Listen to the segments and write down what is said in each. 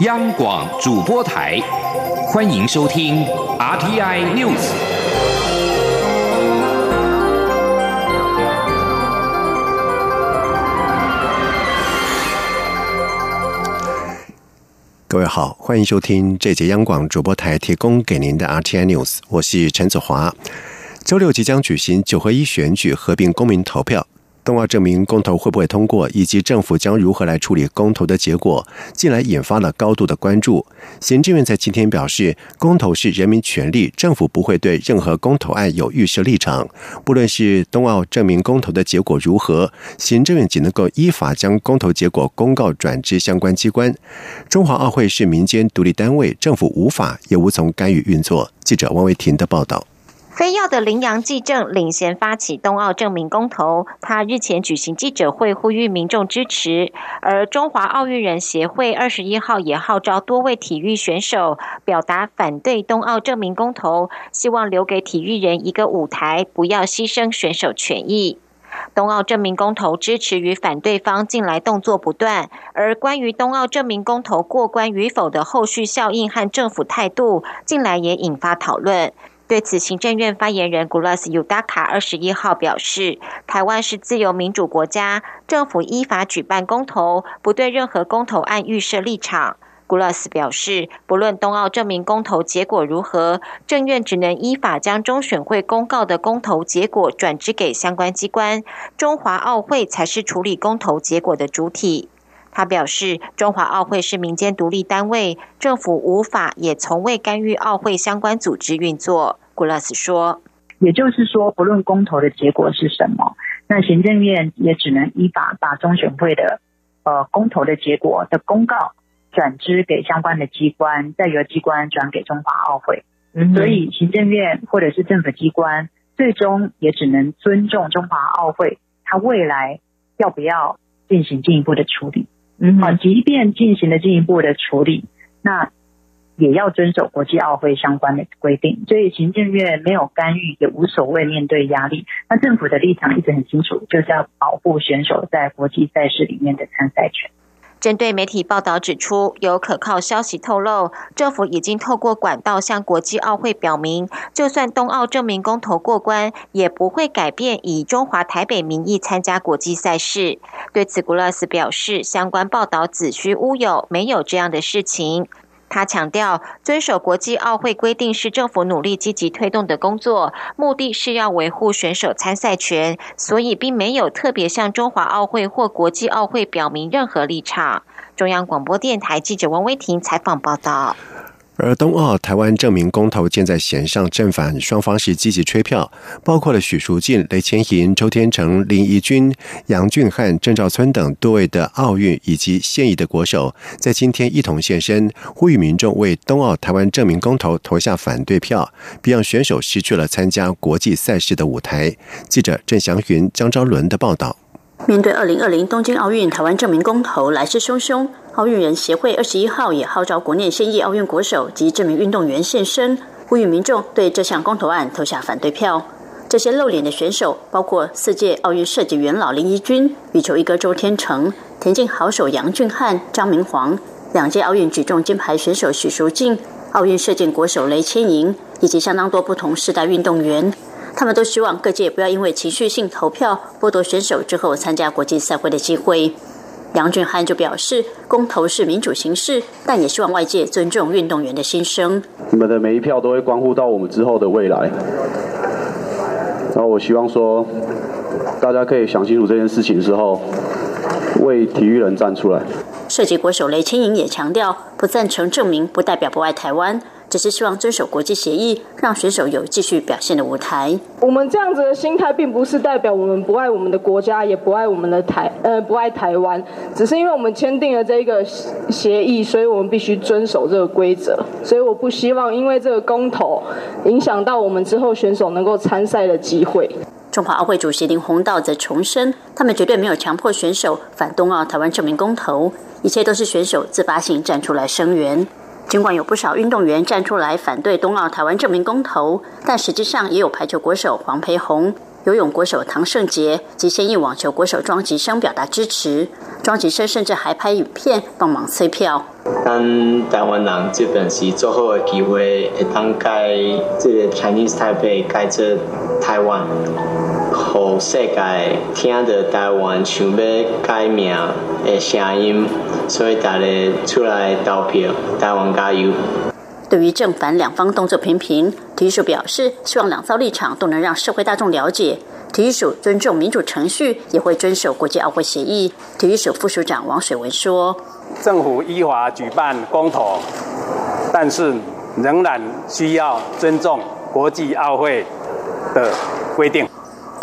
央广主播台，欢迎收听 RTI News。各位好，欢迎收听这节央广主播台提供给您的 RTI News，我是陈子华。周六即将举行九合一选举合并公民投票。冬奥证明公投会不会通过，以及政府将如何来处理公投的结果，近来引发了高度的关注。行政院在今天表示，公投是人民权利，政府不会对任何公投案有预设立场。不论是冬奥证明公投的结果如何，行政院仅能够依法将公投结果公告转至相关机关。中华奥会是民间独立单位，政府无法也无从干预运作。记者王维婷的报道。非要的羚羊纪政领衔发起冬奥证明公投，他日前举行记者会呼吁民众支持。而中华奥运人协会二十一号也号召多位体育选手表达反对冬奥证明公投，希望留给体育人一个舞台，不要牺牲选手权益。冬奥证明公投支持与反对方近来动作不断，而关于冬奥证明公投过关与否的后续效应和政府态度，近来也引发讨论。对此，行政院发言人 Gulas Udaka 二十一号表示，台湾是自由民主国家，政府依法举办公投，不对任何公投案预设立场。Gulas 表示，不论冬奥证明公投结果如何，政院只能依法将中选会公告的公投结果转支给相关机关，中华奥会才是处理公投结果的主体。他表示，中华奥会是民间独立单位，政府无法也从未干预奥会相关组织运作。古拉斯说：“也就是说，不论公投的结果是什么，那行政院也只能依法把中选会的呃公投的结果的公告转支给相关的机关，再由机关转给中华奥会。所以，行政院或者是政府机关，最终也只能尊重中华奥会，他未来要不要进行进一步的处理。”嗯，好，即便进行了进一步的处理，那也要遵守国际奥会相关的规定。所以行政院没有干预也无所谓，面对压力，那政府的立场一直很清楚，就是要保护选手在国际赛事里面的参赛权。针对媒体报道指出，有可靠消息透露，政府已经透过管道向国际奥会表明，就算冬奥证明公投过关，也不会改变以中华台北名义参加国际赛事。对此，古拉斯表示，相关报道子虚乌有，没有这样的事情。他强调，遵守国际奥会规定是政府努力积极推动的工作，目的是要维护选手参赛权，所以并没有特别向中华奥会或国际奥会表明任何立场。中央广播电台记者王威婷采访报道。而冬奥台湾证明公投箭在弦上，正反双方是积极吹票，包括了许淑净、雷千莹、周天成、林怡君、杨俊汉、郑兆村等多位的奥运以及现役的国手，在今天一同现身，呼吁民众为冬奥台湾证明公投投下反对票，别让选手失去了参加国际赛事的舞台。记者郑祥云、张昭伦的报道。面对二零二零东京奥运台湾证明公投来势汹汹，奥运人协会二十一号也号召国内现役奥运国手及这名运动员现身，呼吁民众对这项公投案投下反对票。这些露脸的选手包括四届奥运设计元老林怡君、羽球一哥周天成、田径好手杨俊翰、张明煌，两届奥运举重金牌选手许淑净、奥运射箭国手雷千莹，以及相当多不同世代运动员。他们都希望各界不要因为情绪性投票剥夺选手之后参加国际赛会的机会。杨俊汉就表示，公投是民主形式，但也希望外界尊重运动员的心声。你们的每一票都会关乎到我们之后的未来。然后我希望说，大家可以想清楚这件事情之后，为体育人站出来。涉及国手雷清莹也强调，不赞成证明不代表不爱台湾。只是希望遵守国际协议，让选手有继续表现的舞台。我们这样子的心态，并不是代表我们不爱我们的国家，也不爱我们的台，呃，不爱台湾。只是因为我们签订了这个协议，所以我们必须遵守这个规则。所以我不希望因为这个公投，影响到我们之后选手能够参赛的机会。中华奥会主席林鸿道则重申，他们绝对没有强迫选手反冬奥台湾证明公投，一切都是选手自发性站出来声援。尽管有不少运动员站出来反对冬奥台湾证明公投，但实际上也有排球国手黄培宏、游泳国手唐胜杰及现役网球国手庄吉生表达支持。庄吉生甚至还拍影片帮忙催票。咱台湾人这边是最好的机会，会当改这个 Chinese 台北改这台湾，让世界听着台湾想要改名的声音，所以大家出来投票，台湾加油！对于正反两方动作频频，体育署表示，希望两造立场都能让社会大众了解。体育署尊重民主程序，也会遵守国际奥会协议。体育署副署长王水文说：“政府依法举办公投，但是仍然需要尊重国际奥会的规定。”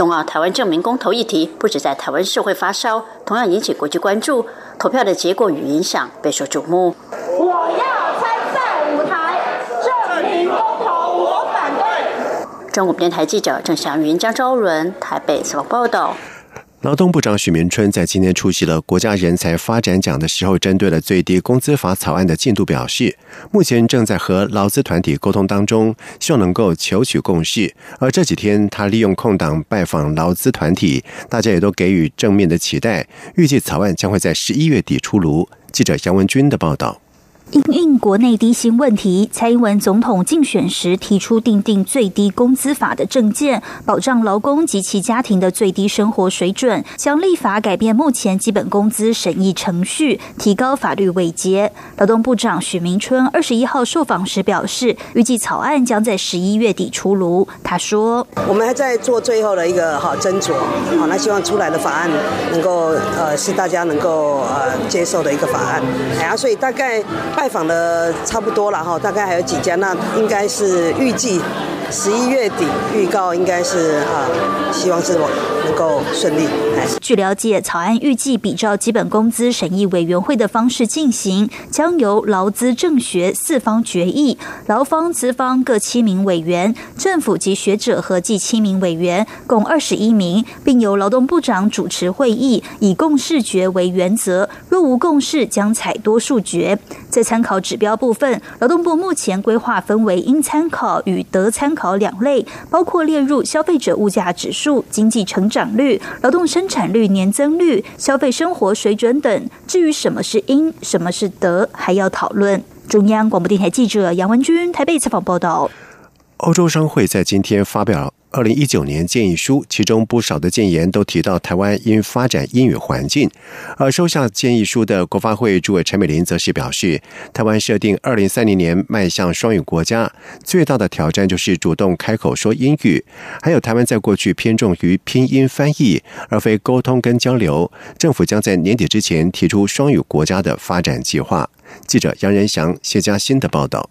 冬奥台湾证明公投议题不止在台湾社会发烧，同样引起国际关注。投票的结果与影响备受瞩目。我要参赛舞台，证明公投，我反对。中国电台记者郑祥云、江昭伦台北采访报道。劳动部长许明春在今天出席了国家人才发展奖的时候，针对了最低工资法草案的进度表示，目前正在和劳资团体沟通当中，希望能够求取共识。而这几天他利用空档拜访劳资团体，大家也都给予正面的期待，预计草案将会在十一月底出炉。记者杨文军的报道。因应国内低薪问题，蔡英文总统竞选时提出订定最低工资法的政见，保障劳工及其家庭的最低生活水准，将立法改变目前基本工资审议程序，提高法律位阶。劳动部长许明春二十一号受访时表示，预计草案将在十一月底出炉。他说：“我们还在做最后的一个哈斟酌，好，那希望出来的法案能够呃是大家能够呃接受的一个法案。哎呀，所以大概。”拜访的差不多了哈，大概还有几家，那应该是预计十一月底预告，应该是啊，希望是能够顺利。据了解，草案预计比照基本工资审议委员会的方式进行，将由劳资政学四方决议，劳方资方各七名委员，政府及学者合计七名委员，共二十一名，并由劳动部长主持会议，以共识决为原则。若无共识，将采多数决。在参考指标部分，劳动部目前规划分为应参考与得参考两类，包括列入消费者物价指数、经济成长率、劳动生产。率年增率、消费生活水准等，至于什么是因、什么是得，还要讨论。中央广播电台记者杨文君台北采访报道。欧洲商会在今天发表。二零一九年建议书，其中不少的建言都提到台湾应发展英语环境。而收下建议书的国发会主委陈美玲则是表示，台湾设定二零三零年迈向双语国家，最大的挑战就是主动开口说英语。还有台湾在过去偏重于拼音翻译，而非沟通跟交流。政府将在年底之前提出双语国家的发展计划。记者杨仁祥、谢嘉欣的报道。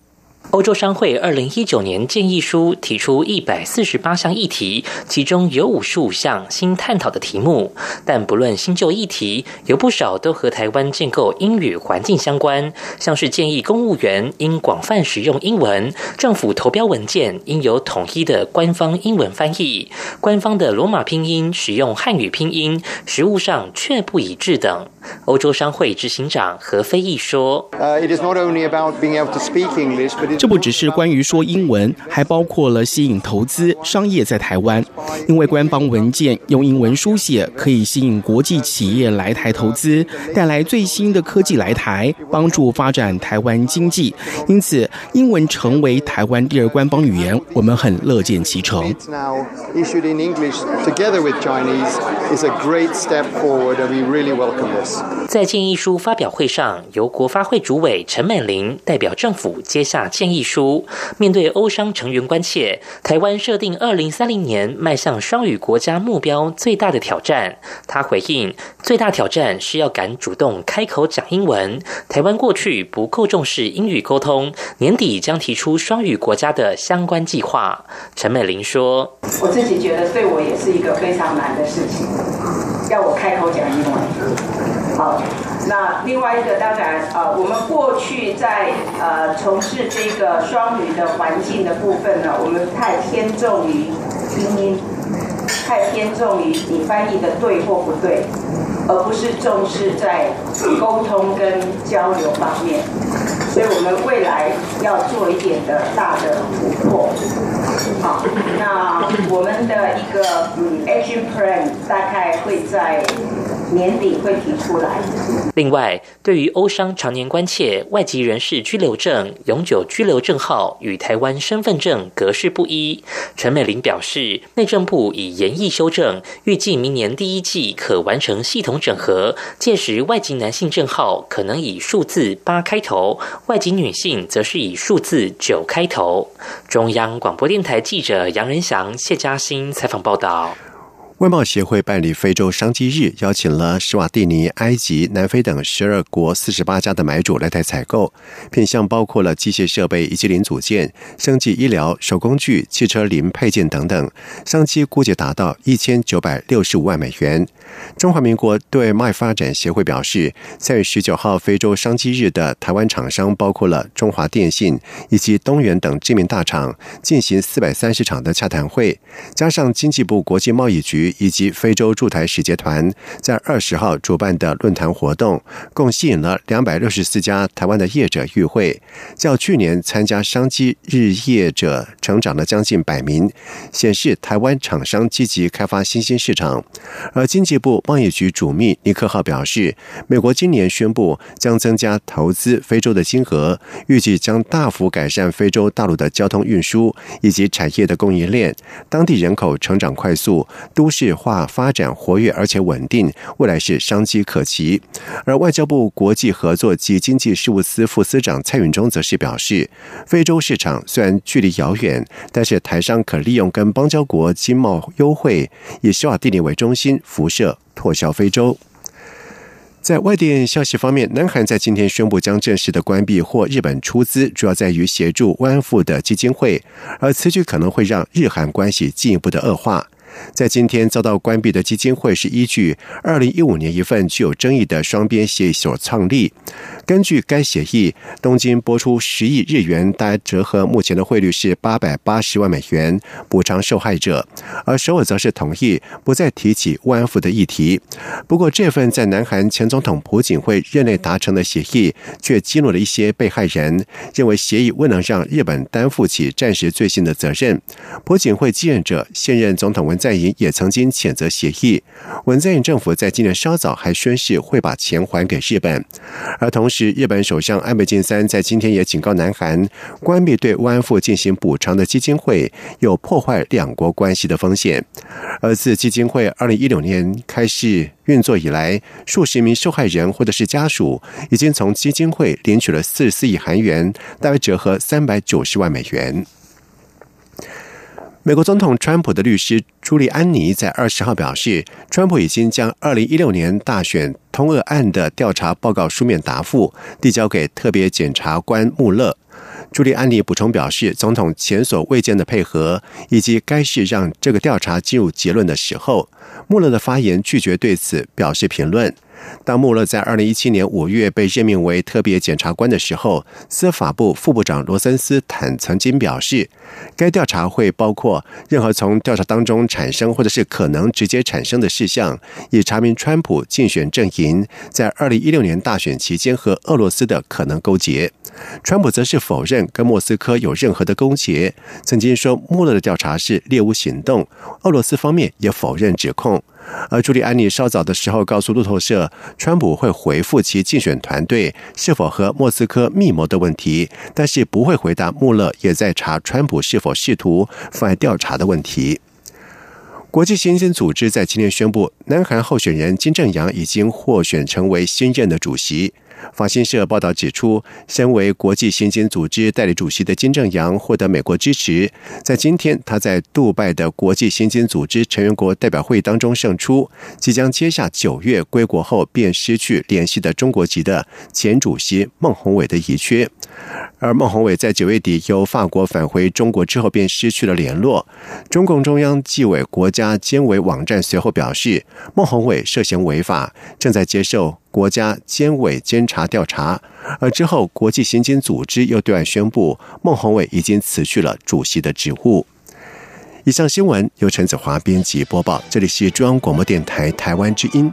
欧洲商会二零一九年建议书提出一百四十八项议题，其中有五十五项新探讨的题目。但不论新旧议题，有不少都和台湾建构英语环境相关，像是建议公务员应广泛使用英文，政府投标文件应有统一的官方英文翻译，官方的罗马拼音使用汉语拼音，实务上却不一致等。欧洲商会执行长何飞毅说：“呃，it is 这不只是关于说英文，还包括了吸引投资商业在台湾。因为官方文件用英文书写，可以吸引国际企业来台投资，带来最新的科技来台，帮助发展台湾经济。因此，英文成为台湾第二官方语言，我们很乐见其成。”在建议书发表会上，由国发会主委陈美玲代表政府接下建议书。面对欧商成员关切，台湾设定二零三零年迈向双语国家目标最大的挑战，他回应：最大挑战是要敢主动开口讲英文。台湾过去不够重视英语沟通，年底将提出双语国家的相关计划。陈美玲说：“我自己觉得对我也是一个非常难的事情，要我开口讲英文。”好，那另外一个当然，呃，我们过去在呃从事这个双语的环境的部分呢，我们太偏重于拼音，太偏重于你翻译的对或不对，而不是重视在沟通跟交流方面。所以我们未来要做一点的大的突破。好，那我们的一个嗯 action plan 大概会在。年底会提出来。另外，对于欧商常年关切外籍人士居留证、永久居留证号与台湾身份证格式不一，陈美玲表示，内政部已严议修正，预计明年第一季可完成系统整合。届时，外籍男性证号可能以数字八开头，外籍女性则是以数字九开头。中央广播电台记者杨仁祥、谢嘉欣采访报道。外贸协会办理非洲商机日，邀请了施瓦蒂尼、埃及、南非等十二国四十八家的买主来台采购，品项包括了机械设备以及零组件、生技医疗、手工具、汽车零配件等等，商机估计达到一千九百六十五万美元。中华民国对外发展协会表示，三月十九号非洲商机日的台湾厂商包括了中华电信以及东元等知名大厂，进行四百三十场的洽谈会，加上经济部国际贸易局。以及非洲驻台使节团在二十号主办的论坛活动，共吸引了两百六十四家台湾的业者与会，较去年参加商机日业者成长了将近百名，显示台湾厂商积极开发新兴市场。而经济部贸易局主秘尼克号表示，美国今年宣布将增加投资非洲的金额，预计将大幅改善非洲大陆的交通运输以及产业的供应链，当地人口成长快速，都市。化发展活跃而且稳定，未来是商机可期。而外交部国际合作及经济事务司副司长蔡允忠则是表示，非洲市场虽然距离遥远，但是台商可利用跟邦交国经贸优惠，以施瓦蒂尼为中心，辐射拓销非洲。在外电消息方面，南韩在今天宣布将正式的关闭或日本出资，主要在于协助慰安妇的基金会，而此举可能会让日韩关系进一步的恶化。在今天遭到关闭的基金会是依据二零一五年一份具有争议的双边协议所创立。根据该协议，东京拨出十亿日元，大概折合目前的汇率是八百八十万美元，补偿受害者。而首尔则是同意不再提起慰安妇的议题。不过，这份在南韩前总统朴槿惠任内达成的协议，却激怒了一些被害人，认为协议未能让日本担负起战时罪行的责任。朴槿惠继任者现任总统文在寅也曾经谴责协议。文在寅政府在今年稍早还宣誓会把钱还给日本，而同时日本首相安倍晋三在今天也警告南韩，关闭对慰安妇进行补偿的基金会有破坏两国关系的风险。而自基金会二零一六年开始运作以来，数十名受害人或者是家属已经从基金会领取了四十四亿韩元，大约折合三百九十万美元。美国总统川普的律师朱利安尼在二十号表示，川普已经将二零一六年大选通俄案的调查报告书面答复递交给特别检察官穆勒。朱利安尼补充表示，总统前所未见的配合，以及该是让这个调查进入结论的时候。穆勒的发言拒绝对此表示评论。当穆勒在二零一七年五月被任命为特别检察官的时候，司法部副部长罗森斯坦曾经表示，该调查会包括任何从调查当中产生或者是可能直接产生的事项，以查明川普竞选阵营在二零一六年大选期间和俄罗斯的可能勾结。川普则是否认跟莫斯科有任何的勾结，曾经说穆勒的调查是猎巫行动。俄罗斯方面也否认指控。而朱利安尼稍早的时候告诉路透社，川普会回复其竞选团队是否和莫斯科密谋的问题，但是不会回答穆勒也在查川普是否试图妨碍调查的问题。国际刑警组织在今天宣布，南韩候选人金正阳已经获选成为新任的主席。法新社报道指出，身为国际刑警组织代理主席的金正阳获得美国支持。在今天，他在杜拜的国际刑警组织成员国代表会当中胜出，即将接下九月归国后便失去联系的中国籍的前主席孟宏伟的遗缺。而孟宏伟在九月底由法国返回中国之后，便失去了联络。中共中央纪委国家监委网站随后表示，孟宏伟涉嫌违法，正在接受。国家监委监察调查，而之后国际刑警组织又对外宣布，孟宏伟已经辞去了主席的职务。以上新闻由陈子华编辑播报，这里是中央广播电台台湾之音。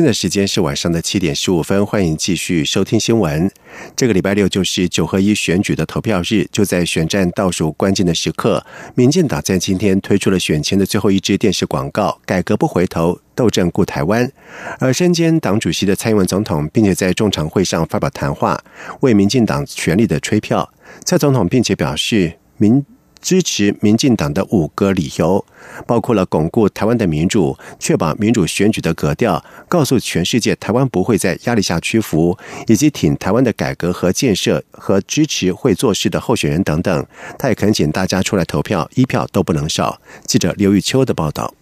现在时间是晚上的七点十五分，欢迎继续收听新闻。这个礼拜六就是九合一选举的投票日，就在选战倒数关键的时刻，民进党在今天推出了选前的最后一支电视广告：“改革不回头，斗争固台湾。”而身兼党主席的蔡英文总统，并且在中常会上发表谈话，为民进党全力的吹票。蔡总统并且表示，民。支持民进党的五个理由，包括了巩固台湾的民主，确保民主选举的格调，告诉全世界台湾不会在压力下屈服，以及挺台湾的改革和建设和支持会做事的候选人等等。他也恳请大家出来投票，一票都不能少。记者刘玉秋的报道。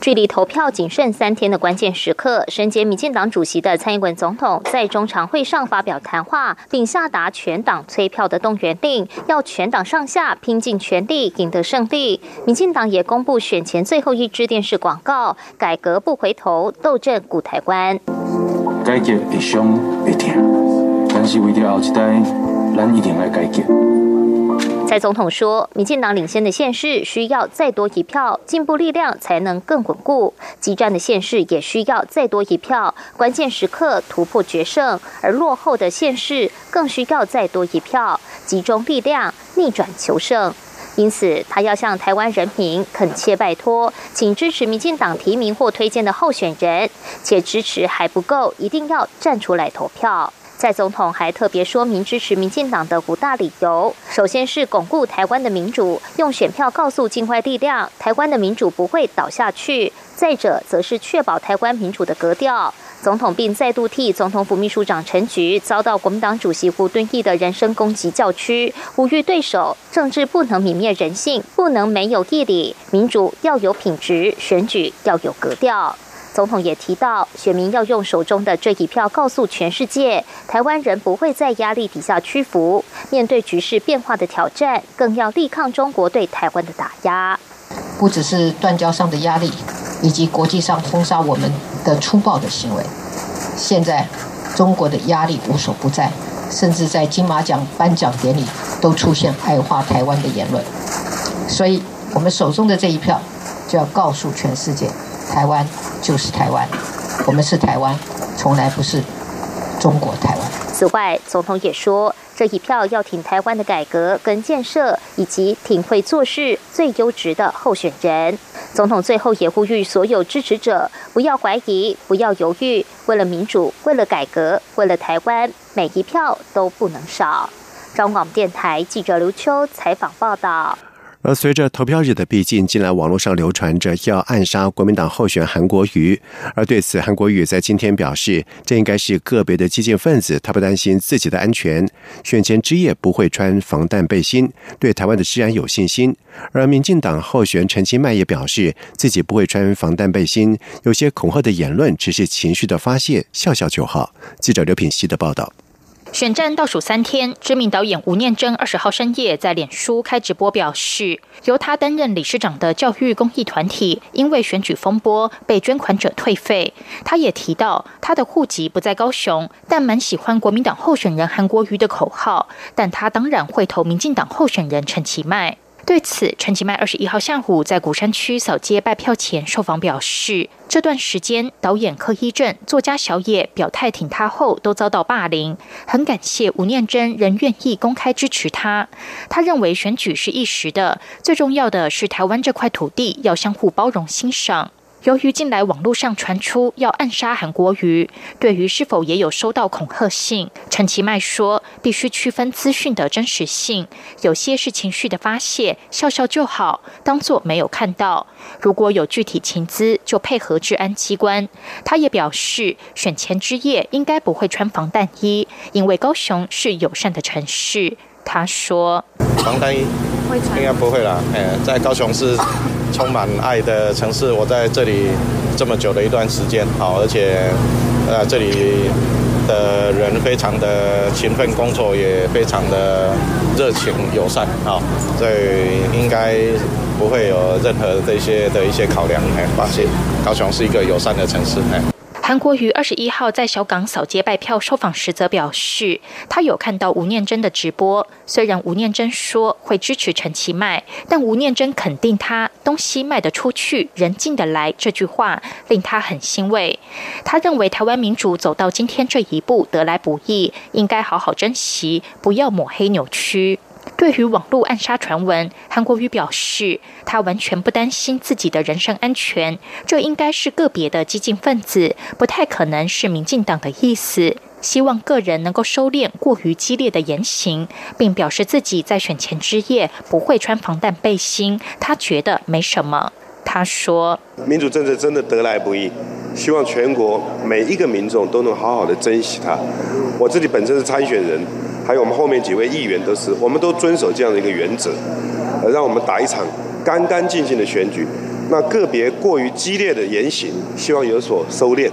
距离投票仅剩三天的关键时刻，身兼民进党主席的蔡英文总统在中常会上发表谈话，并下达全党催票的动员令，要全党上下拼尽全力赢得胜利。民进党也公布选前最后一支电视广告：改革不回头，斗阵古台湾。改革会伤会痛，但是为了后一代，咱一定来改革。蔡总统说，民进党领先的县市需要再多一票，进步力量才能更稳固；激战的县市也需要再多一票，关键时刻突破决胜；而落后的县市更需要再多一票，集中力量逆转求胜。因此，他要向台湾人民恳切拜托，请支持民进党提名或推荐的候选人，且支持还不够，一定要站出来投票。蔡总统还特别说明支持民进党的五大理由：首先是巩固台湾的民主，用选票告诉境外力量，台湾的民主不会倒下去；再者，则是确保台湾民主的格调。总统并再度替总统府秘书长陈菊遭到国民党主席胡敦义的人身攻击叫屈，呼吁对手：政治不能泯灭人性，不能没有义理，民主要有品质，选举要有格调。总统也提到，选民要用手中的这一票告诉全世界，台湾人不会在压力底下屈服。面对局势变化的挑战，更要力抗中国对台湾的打压。不只是断交上的压力，以及国际上封杀我们的粗暴的行为，现在中国的压力无所不在，甚至在金马奖颁奖典礼都出现爱化台湾的言论。所以，我们手中的这一票，就要告诉全世界。台湾就是台湾，我们是台湾，从来不是中国台湾。此外，总统也说，这一票要挺台湾的改革跟建设，以及挺会做事、最优质的候选人。总统最后也呼吁所有支持者不要怀疑，不要犹豫，为了民主，为了改革，为了台湾，每一票都不能少。中广电台记者刘秋采访报道。而随着投票日的逼近，近来网络上流传着要暗杀国民党候选韩国瑜。而对此，韩国瑜在今天表示，这应该是个别的激进分子，他不担心自己的安全，选前之夜不会穿防弹背心，对台湾的治安有信心。而民进党候选陈其迈也表示，自己不会穿防弹背心，有些恐吓的言论只是情绪的发泄，笑笑就好。记者刘品希的报道。选战倒数三天，知名导演吴念真二十号深夜在脸书开直播，表示由他担任理事长的教育公益团体因为选举风波被捐款者退费。他也提到他的户籍不在高雄，但蛮喜欢国民党候选人韩国瑜的口号，但他当然会投民进党候选人陈其迈。对此，陈其迈二十一号下午在鼓山区扫街拜票前受访表示，这段时间导演柯一正、作家小野表态挺他后，都遭到霸凌，很感谢吴念真仍愿意公开支持他。他认为选举是一时的，最重要的是台湾这块土地要相互包容欣赏。由于近来网络上传出要暗杀韩国瑜，对于是否也有收到恐吓信，陈其迈说必须区分资讯的真实性，有些是情绪的发泄，笑笑就好，当作没有看到。如果有具体情资，就配合治安机关。他也表示，选前之夜应该不会穿防弹衣，因为高雄是友善的城市。他说：“防弹衣应该不会啦，哎，在高雄是充满爱的城市，我在这里这么久的一段时间，好，而且呃，这里的人非常的勤奋工作，也非常的热情友善，好，所以应该不会有任何这些的一些考量，哎，放心，高雄是一个友善的城市，哎。”韩国瑜二十一号在小港扫街拜票受访时则表示，他有看到吴念真的直播。虽然吴念真说会支持陈其迈，但吴念真肯定他东西卖得出去，人进得来这句话令他很欣慰。他认为台湾民主走到今天这一步得来不易，应该好好珍惜，不要抹黑扭曲。对于网络暗杀传闻，韩国瑜表示，他完全不担心自己的人身安全，这应该是个别的激进分子，不太可能是民进党的意思。希望个人能够收敛过于激烈的言行，并表示自己在选前之夜不会穿防弹背心，他觉得没什么。他说：“民主政治真的得来不易，希望全国每一个民众都能好好的珍惜它。我自己本身是参选人。”还有我们后面几位议员都是，我们都遵守这样的一个原则，呃，让我们打一场干干净净的选举。那个别过于激烈的言行，希望有所收敛，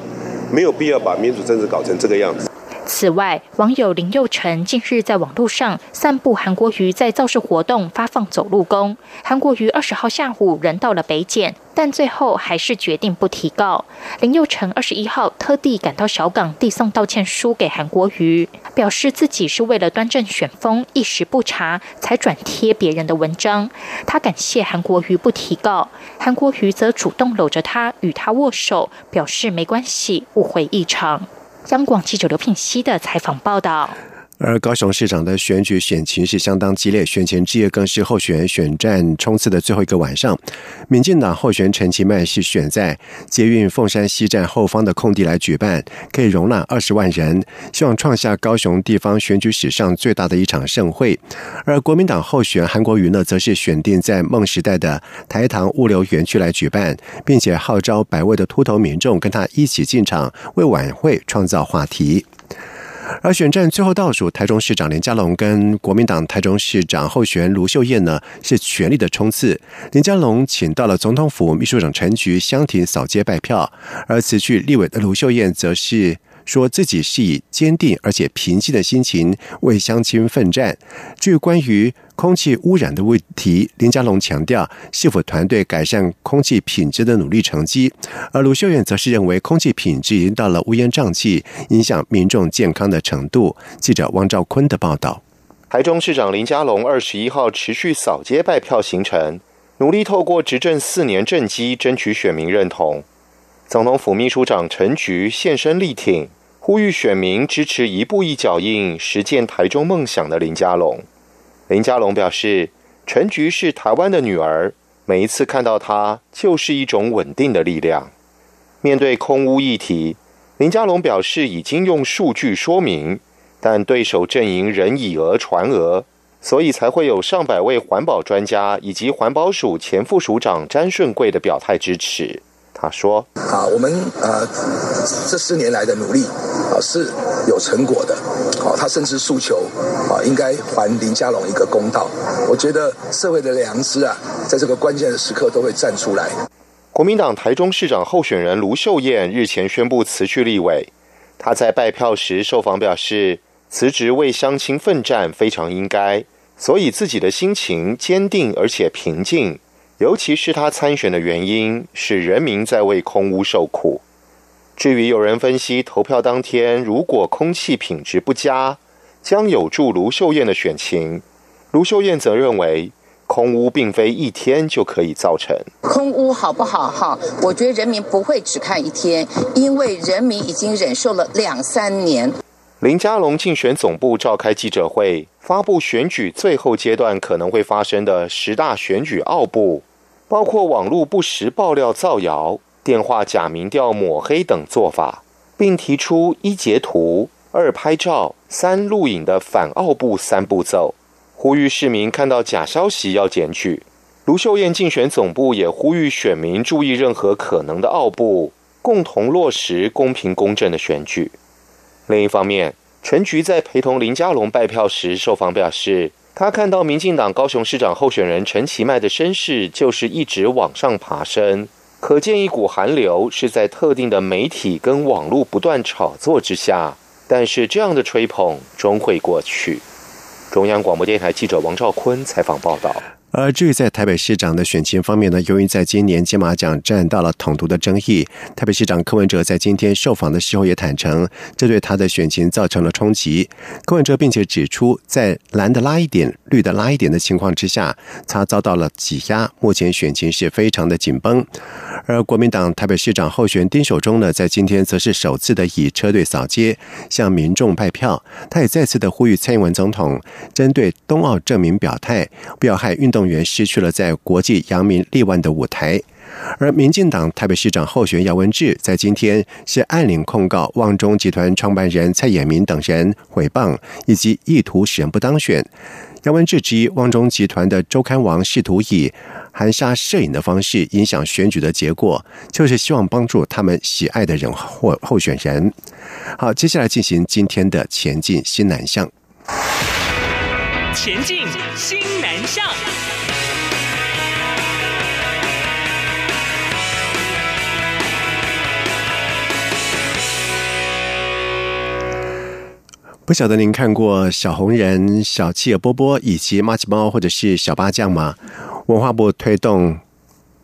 没有必要把民主政治搞成这个样子。此外，网友林佑成近日在网络上散布韩国瑜在造势活动发放走路工。韩国瑜二十号下午人到了北检，但最后还是决定不提告。林佑成二十一号特地赶到小港递送道歉书给韩国瑜，表示自己是为了端正选风，一时不察才转贴别人的文章。他感谢韩国瑜不提告，韩国瑜则主动搂着他与他握手，表示没关系，误会一场。央广记者刘品熙的采访报道。而高雄市长的选举选情是相当激烈，选前之夜更是候选选战冲刺的最后一个晚上。民进党候选陈其迈是选在捷运凤山西站后方的空地来举办，可以容纳二十万人，希望创下高雄地方选举史上最大的一场盛会。而国民党候选韩国瑜呢，则是选定在梦时代的台糖物流园区来举办，并且号召百位的秃头民众跟他一起进场，为晚会创造话题。而选战最后倒数，台中市长林佳龙跟国民党台中市长候选卢秀燕呢是全力的冲刺。林佳龙请到了总统府秘书长陈菊相庭扫街拜票，而辞去立委的卢秀燕则是。说自己是以坚定而且平静的心情为乡亲奋战。至于关于空气污染的问题，林佳龙强调是否团队改善空气品质的努力成绩，而卢秀燕则是认为空气品质已经到了乌烟瘴气、影响民众健康的程度。记者汪兆坤的报道。台中市长林佳龙二十一号持续扫街拜票行程，努力透过执政四年政绩争取选民认同。总统府秘书长陈菊现身力挺，呼吁选民支持一步一脚印实践台中梦想的林佳龙。林佳龙表示，陈菊是台湾的女儿，每一次看到她就是一种稳定的力量。面对空屋议题，林佳龙表示已经用数据说明，但对手阵营仍以讹传讹，所以才会有上百位环保专家以及环保署前副署长詹顺贵的表态支持。他说：“啊，我们呃这四年来的努力啊是有成果的。好，他甚至诉求啊应该还林佳龙一个公道。我觉得社会的良知啊，在这个关键的时刻都会站出来。”国民党台中市长候选人卢秀燕日前宣布辞去立委。他在拜票时受访表示，辞职为乡亲奋战非常应该，所以自己的心情坚定而且平静。尤其是他参选的原因是人民在为空屋受苦。至于有人分析，投票当天如果空气品质不佳，将有助卢秀燕的选情，卢秀燕则认为空屋并非一天就可以造成。空屋好不好？哈，我觉得人民不会只看一天，因为人民已经忍受了两三年。林佳龙竞选总部召开记者会，发布选举最后阶段可能会发生的十大选举奥布。包括网络不实爆料造谣、电话假民调抹黑等做法，并提出一截图、二拍照、三录影的反奥部三步骤，呼吁市民看到假消息要检举。卢秀燕竞选总部也呼吁选民注意任何可能的奥部，共同落实公平公正的选举。另一方面，陈菊在陪同林佳龙拜票时受访表示。他看到民进党高雄市长候选人陈其迈的身世就是一直往上爬升，可见一股寒流是在特定的媒体跟网络不断炒作之下。但是这样的吹捧终会过去。中央广播电台记者王兆坤采访报道。而至于在台北市长的选情方面呢，由于在今年金马奖占到了统独的争议，台北市长柯文哲在今天受访的时候也坦诚，这对他的选情造成了冲击。柯文哲并且指出，在蓝的拉一点、绿的拉一点的情况之下，他遭到了挤压，目前选情是非常的紧绷。而国民党台北市长候选丁守中呢，在今天则是首次的以车队扫街，向民众派票。他也再次的呼吁蔡英文总统针对冬奥证明表态，不要害运动员失去了在国际扬名立万的舞台。而民进党台北市长候选姚文智在今天是暗领控告旺中集团创办人蔡衍明等人诽谤以及意图使人不当选。姚文智质疑旺中集团的周刊王试图以含沙射影的方式影响选举的结果，就是希望帮助他们喜爱的人或候选人。好，接下来进行今天的前进新南向。前进新南向。不晓得您看过小红人、小企鹅波波以及马奇猫或者是小八酱吗？文化部推动。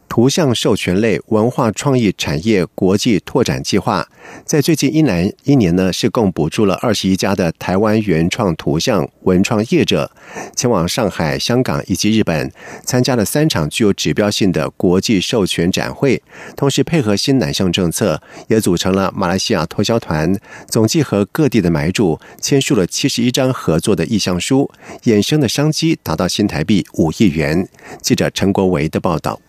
图像授权类文化创意产业国际拓展计划，在最近一年一年呢，是共补助了二十一家的台湾原创图像文创业者，前往上海、香港以及日本，参加了三场具有指标性的国际授权展会。同时，配合新南向政策，也组成了马来西亚脱销团，总计和各地的买主签署了七十一张合作的意向书，衍生的商机达到新台币五亿元。记者陈国维的报道。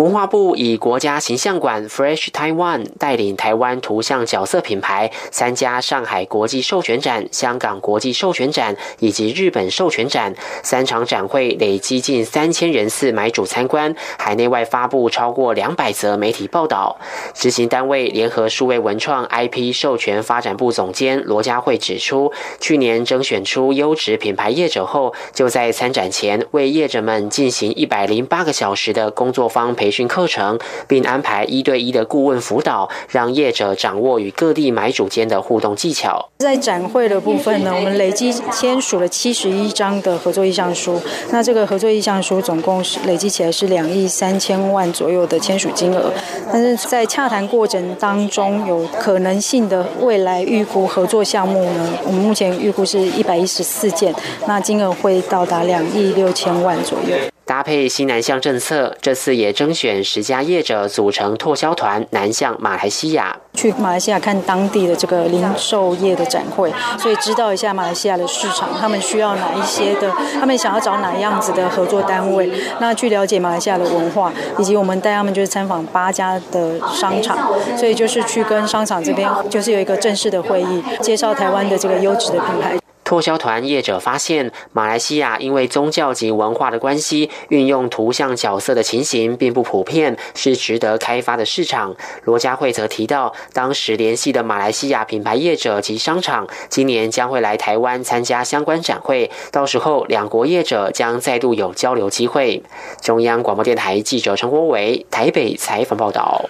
文化部以国家形象馆 Fresh Taiwan 带领台湾图像角色品牌参加上海国际授权展、香港国际授权展以及日本授权展三场展会，累积近三千人次买主参观，海内外发布超过两百则媒体报道。执行单位联合数位文创 IP 授权发展部总监罗家慧指出，去年征选出优质品牌业者后，就在参展前为业者们进行一百零八个小时的工作坊培。培训课程，并安排一对一的顾问辅导，让业者掌握与各地买主间的互动技巧。在展会的部分呢，我们累计签署了七十一张的合作意向书。那这个合作意向书总共是累计起来是两亿三千万左右的签署金额。但是在洽谈过程当中，有可能性的未来预估合作项目呢，我们目前预估是一百一十四件，那金额会到达两亿六千万左右。搭配新南向政策，这次也征选十家业者组成拓销团南向马来西亚，去马来西亚看当地的这个零售业的展会，所以知道一下马来西亚的市场，他们需要哪一些的，他们想要找哪样子的合作单位，那去了解马来西亚的文化，以及我们带他们就是参访八家的商场，所以就是去跟商场这边就是有一个正式的会议，介绍台湾的这个优质的品牌。拓销团业者发现，马来西亚因为宗教及文化的关系，运用图像角色的情形并不普遍，是值得开发的市场。罗家慧则提到，当时联系的马来西亚品牌业者及商场，今年将会来台湾参加相关展会，到时候两国业者将再度有交流机会。中央广播电台记者陈国伟台北采访报道。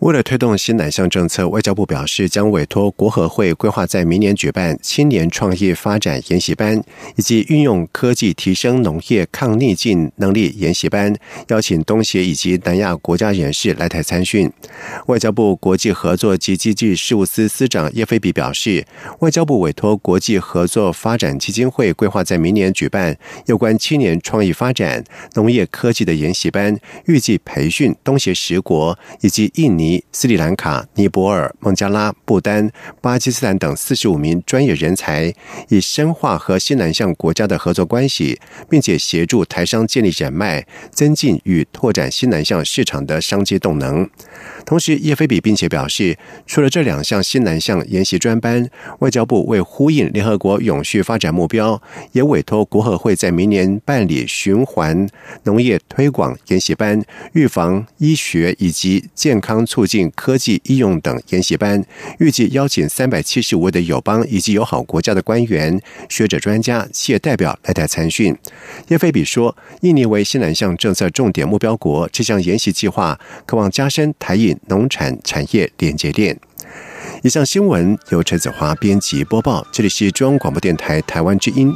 为了推动新南向政策，外交部表示将委托国合会规划在明年举办青年创业发展研习班，以及运用科技提升农业抗逆境能力研习班，邀请东协以及南亚国家人士来台参训。外交部国际合作及经济事务司司长叶飞比表示，外交部委托国际合作发展基金会规划在明年举办有关青年创意发展、农业科技的研习班，预计培训东协十国以及印尼。斯里兰卡、尼泊尔、孟加拉、不丹、巴基斯坦等四十五名专业人才，以深化和西南向国家的合作关系，并且协助台商建立人脉，增进与拓展西南向市场的商机动能。同时，叶菲比并且表示，除了这两项新南向研习专班，外交部为呼应联合国永续发展目标，也委托国合会在明年办理循环农业推广研习班、预防医学以及健康促进科技应用等研习班，预计邀请三百七十五位的友邦以及友好国家的官员、学者、专家、企业代表来台参训。叶菲比说，印尼为新南向政策重点目标国，这项研习计划渴望加深台印。农产产业连接链。以上新闻由陈子华编辑播报，这里是中央广播电台台湾之音。